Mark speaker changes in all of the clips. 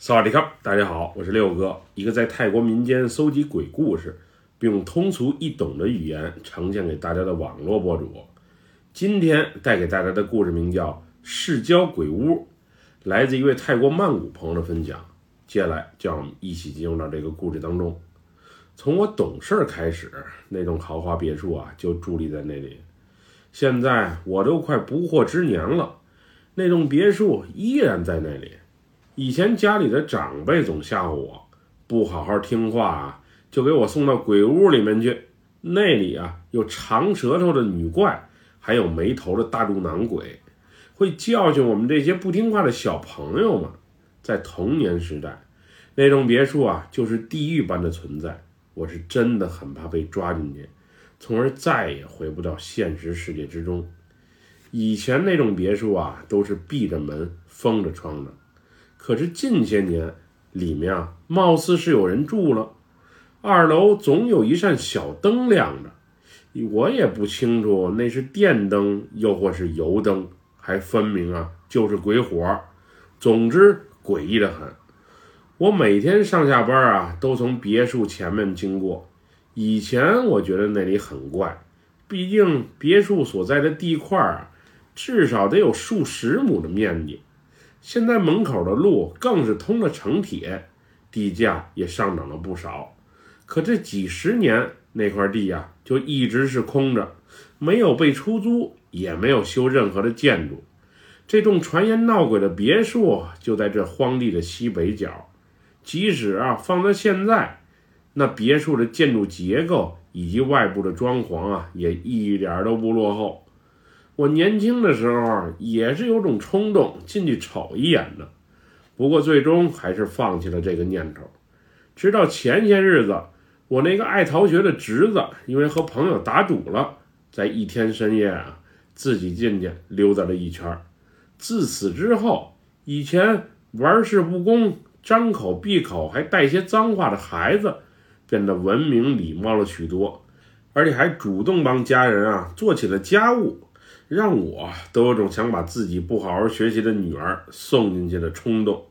Speaker 1: 萨瓦迪卡，大家好，我是六哥，一个在泰国民间搜集鬼故事，并用通俗易懂的语言呈现给大家的网络博主。今天带给大家的故事名叫《市郊鬼屋》，来自一位泰国曼谷朋友的分享。接下来，就让我们一起进入到这个故事当中。从我懂事开始，那栋豪华别墅啊，就伫立在那里。现在我都快不惑之年了，那栋别墅依然在那里。以前家里的长辈总吓唬我，不好好听话啊，就给我送到鬼屋里面去。那里啊有长舌头的女怪，还有没头的大肚腩鬼，会教训我们这些不听话的小朋友们。在童年时代，那栋别墅啊就是地狱般的存在。我是真的很怕被抓进去，从而再也回不到现实世界之中。以前那种别墅啊都是闭着门、封着窗的。可是近些年，里面啊，貌似是有人住了。二楼总有一扇小灯亮着，我也不清楚那是电灯又或是油灯，还分明啊就是鬼火。总之诡异的很。我每天上下班啊，都从别墅前面经过。以前我觉得那里很怪，毕竟别墅所在的地块啊，至少得有数十亩的面积。现在门口的路更是通了城铁，地价也上涨了不少。可这几十年那块地呀，就一直是空着，没有被出租，也没有修任何的建筑。这栋传言闹鬼的别墅就在这荒地的西北角。即使啊放在现在，那别墅的建筑结构以及外部的装潢啊，也一点都不落后。我年轻的时候也是有种冲动进去瞅一眼的，不过最终还是放弃了这个念头。直到前些日子，我那个爱逃学的侄子因为和朋友打赌了，在一天深夜啊，自己进去溜达了一圈。自此之后，以前玩世不恭、张口闭口还带些脏话的孩子，变得文明礼貌了许多，而且还主动帮家人啊做起了家务。让我都有种想把自己不好好学习的女儿送进去的冲动。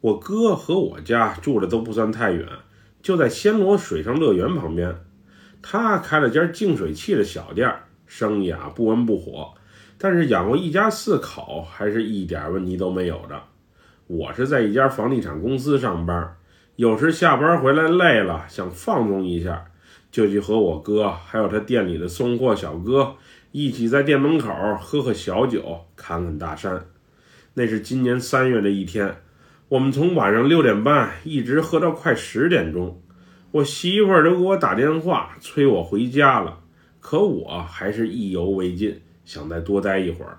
Speaker 1: 我哥和我家住的都不算太远，就在暹罗水上乐园旁边。他开了间净水器的小店，生意啊不温不火，但是养活一家四口还是一点问题都没有的。我是在一家房地产公司上班，有时下班回来累了，想放松一下，就去和我哥还有他店里的送货小哥。一起在店门口喝喝小酒，侃侃大山。那是今年三月的一天，我们从晚上六点半一直喝到快十点钟。我媳妇儿都给我打电话催我回家了，可我还是意犹未尽，想再多待一会儿。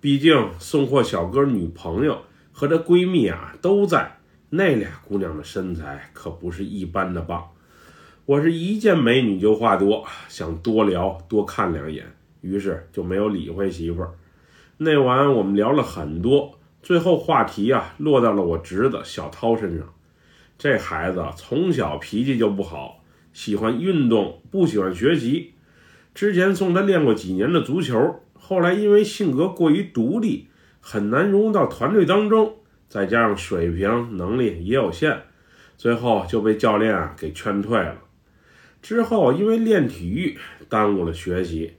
Speaker 1: 毕竟送货小哥女朋友和她闺蜜啊都在，那俩姑娘的身材可不是一般的棒。我是一见美女就话多，想多聊多看两眼。于是就没有理会媳妇儿。那晚我们聊了很多，最后话题啊落到了我侄子小涛身上。这孩子从小脾气就不好，喜欢运动，不喜欢学习。之前送他练过几年的足球，后来因为性格过于独立，很难融入到团队当中，再加上水平能力也有限，最后就被教练啊给劝退了。之后因为练体育耽误了学习。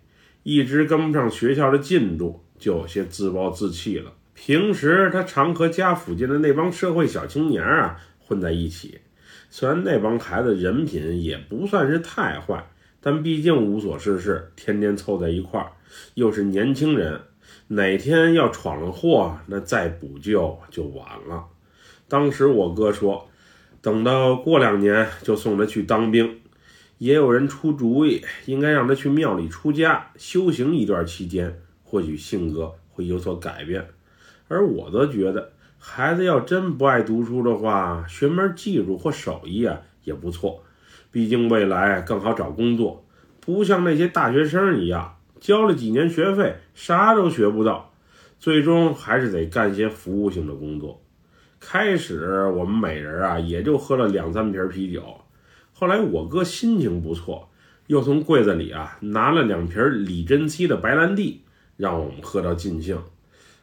Speaker 1: 一直跟不上学校的进度，就有些自暴自弃了。平时他常和家附近的那帮社会小青年啊混在一起，虽然那帮孩子人品也不算是太坏，但毕竟无所事事，天天凑在一块儿，又是年轻人，哪天要闯了祸，那再补救就晚了。当时我哥说，等到过两年就送他去当兵。也有人出主意，应该让他去庙里出家修行一段期间，或许性格会有所改变。而我则觉得，孩子要真不爱读书的话，学门技术或手艺啊也不错，毕竟未来更好找工作。不像那些大学生一样，交了几年学费，啥都学不到，最终还是得干些服务性的工作。开始我们每人啊也就喝了两三瓶啤酒。后来我哥心情不错，又从柜子里啊拿了两瓶李珍熙的白兰地，让我们喝到尽兴。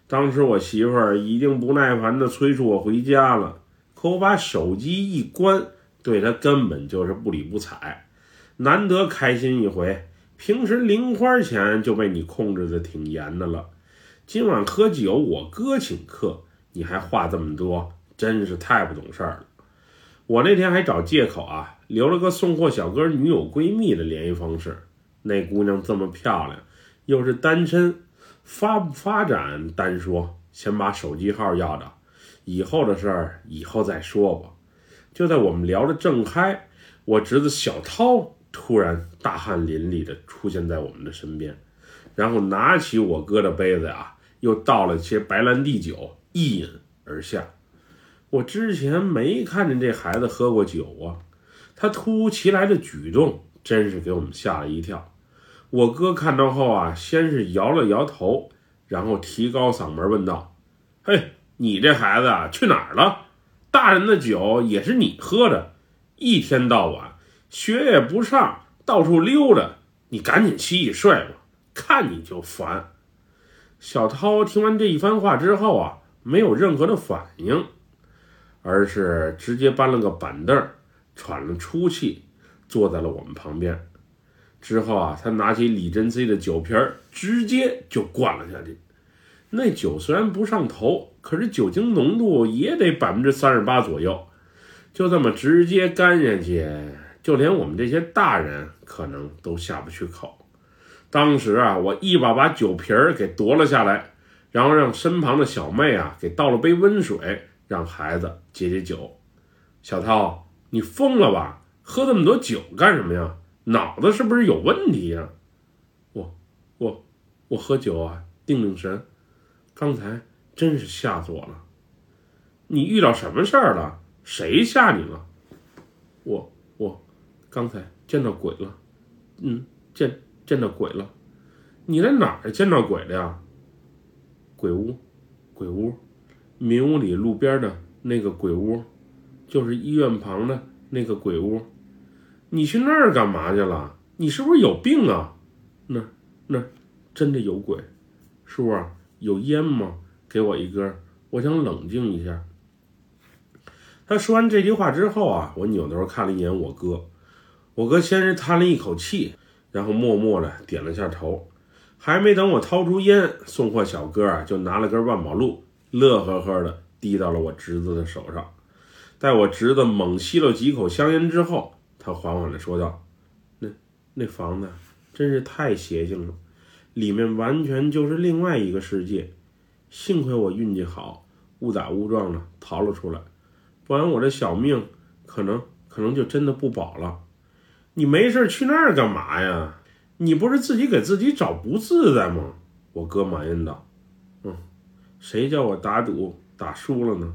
Speaker 1: 当时我媳妇儿已经不耐烦地催促我回家了，可我把手机一关，对他根本就是不理不睬。难得开心一回，平时零花钱就被你控制的挺严的了。今晚喝酒，我哥请客，你还话这么多，真是太不懂事儿了。我那天还找借口啊，留了个送货小哥女友闺蜜的联系方式。那姑娘这么漂亮，又是单身，发不发展单说，先把手机号要着，以后的事儿以后再说吧。就在我们聊得正嗨，我侄子小涛突然大汗淋漓地出现在我们的身边，然后拿起我哥的杯子呀，又倒了些白兰地酒，一饮而下。我之前没看见这孩子喝过酒啊，他突如其来的举动真是给我们吓了一跳。我哥看到后啊，先是摇了摇头，然后提高嗓门问道：“嘿，你这孩子啊，去哪儿了？大人的酒也是你喝的，一天到晚学也不上，到处溜达，你赶紧洗洗睡吧，看你就烦。”小涛听完这一番话之后啊，没有任何的反应。而是直接搬了个板凳，喘了粗气，坐在了我们旁边。之后啊，他拿起李珍 C 的酒瓶儿，直接就灌了下去。那酒虽然不上头，可是酒精浓度也得百分之三十八左右。就这么直接干下去，就连我们这些大人可能都下不去口。当时啊，我一把把酒瓶儿给夺了下来，然后让身旁的小妹啊给倒了杯温水。让孩子解解酒，小涛，你疯了吧？喝这么多酒干什么呀？脑子是不是有问题呀？我我我喝酒啊，定定神。刚才真是吓死我了。你遇到什么事儿了？谁吓你了？我我刚才见到鬼了。嗯，见见到鬼了。你在哪儿见到鬼了呀？鬼屋，鬼屋。民屋里路边的那个鬼屋，就是医院旁的那个鬼屋。你去那儿干嘛去了？你是不是有病啊？那那真的有鬼，叔啊，有烟吗？给我一根，我想冷静一下。他说完这句话之后啊，我扭头看了一眼我哥，我哥先是叹了一口气，然后默默的点了下头。还没等我掏出烟，送货小哥啊就拿了根万宝路。乐呵呵的递到了我侄子的手上，待我侄子猛吸了几口香烟之后，他缓缓的说道：“那那房子真是太邪性了，里面完全就是另外一个世界。幸亏我运气好，误打误撞的逃了出来，不然我这小命可能可能就真的不保了。你没事去那儿干嘛呀？你不是自己给自己找不自在吗？”我哥埋怨道：“。”谁叫我打赌打输了呢？